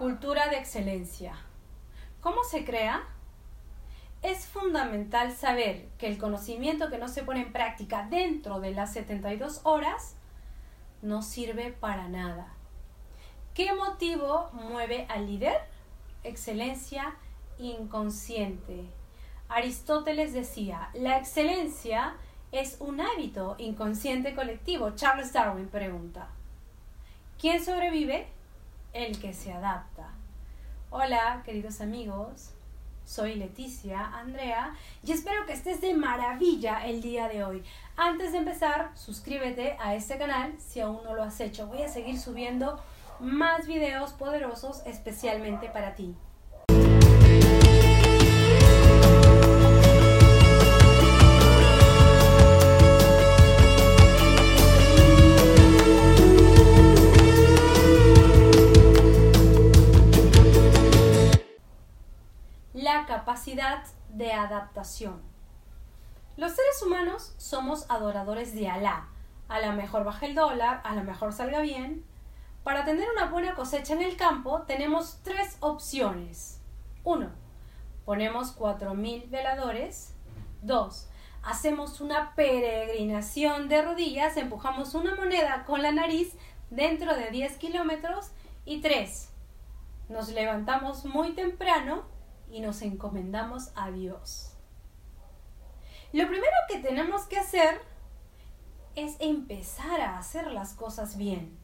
Cultura de excelencia. ¿Cómo se crea? Es fundamental saber que el conocimiento que no se pone en práctica dentro de las 72 horas no sirve para nada. ¿Qué motivo mueve al líder? Excelencia inconsciente. Aristóteles decía, la excelencia es un hábito inconsciente colectivo. Charles Darwin pregunta, ¿quién sobrevive? El que se adapta. Hola, queridos amigos. Soy Leticia Andrea y espero que estés de maravilla el día de hoy. Antes de empezar, suscríbete a este canal si aún no lo has hecho. Voy a seguir subiendo más videos poderosos especialmente para ti. Capacidad de adaptación. Los seres humanos somos adoradores de Alá. A la mejor baje el dólar, a la mejor salga bien. Para tener una buena cosecha en el campo tenemos tres opciones. 1. Ponemos 4.000 veladores. 2. Hacemos una peregrinación de rodillas, empujamos una moneda con la nariz dentro de 10 kilómetros. Y 3. Nos levantamos muy temprano y nos encomendamos a Dios. Lo primero que tenemos que hacer es empezar a hacer las cosas bien.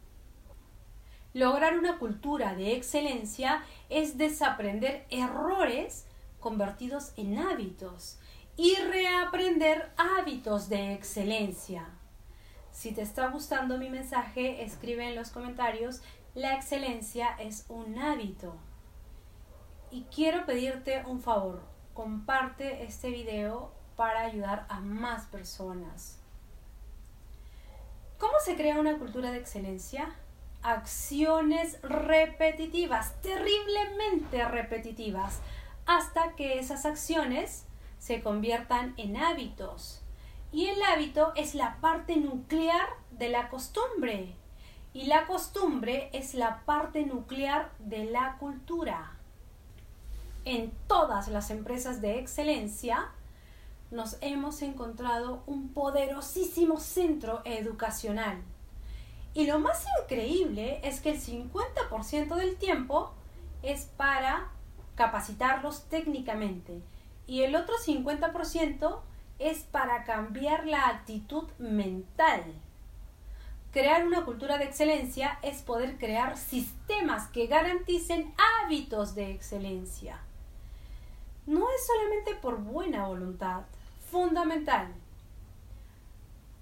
Lograr una cultura de excelencia es desaprender errores convertidos en hábitos y reaprender hábitos de excelencia. Si te está gustando mi mensaje, escribe en los comentarios, la excelencia es un hábito. Y quiero pedirte un favor, comparte este video para ayudar a más personas. ¿Cómo se crea una cultura de excelencia? Acciones repetitivas, terriblemente repetitivas, hasta que esas acciones se conviertan en hábitos. Y el hábito es la parte nuclear de la costumbre. Y la costumbre es la parte nuclear de la cultura en todas las empresas de excelencia, nos hemos encontrado un poderosísimo centro educacional. Y lo más increíble es que el 50% del tiempo es para capacitarlos técnicamente y el otro 50% es para cambiar la actitud mental. Crear una cultura de excelencia es poder crear sistemas que garanticen hábitos de excelencia no es solamente por buena voluntad, fundamental.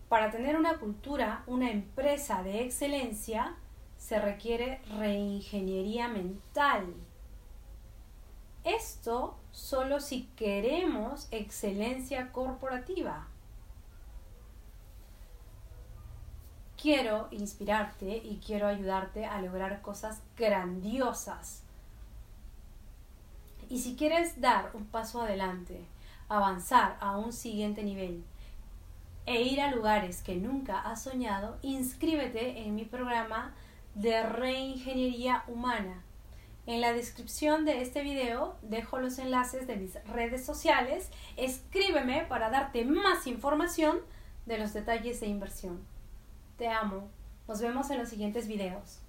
Para tener una cultura, una empresa de excelencia, se requiere reingeniería mental. Esto solo si queremos excelencia corporativa. Quiero inspirarte y quiero ayudarte a lograr cosas grandiosas y si quieres dar un paso adelante, avanzar a un siguiente nivel e ir a lugares que nunca has soñado, inscríbete en mi programa de reingeniería humana. En la descripción de este video dejo los enlaces de mis redes sociales. Escríbeme para darte más información de los detalles de inversión. Te amo. Nos vemos en los siguientes videos.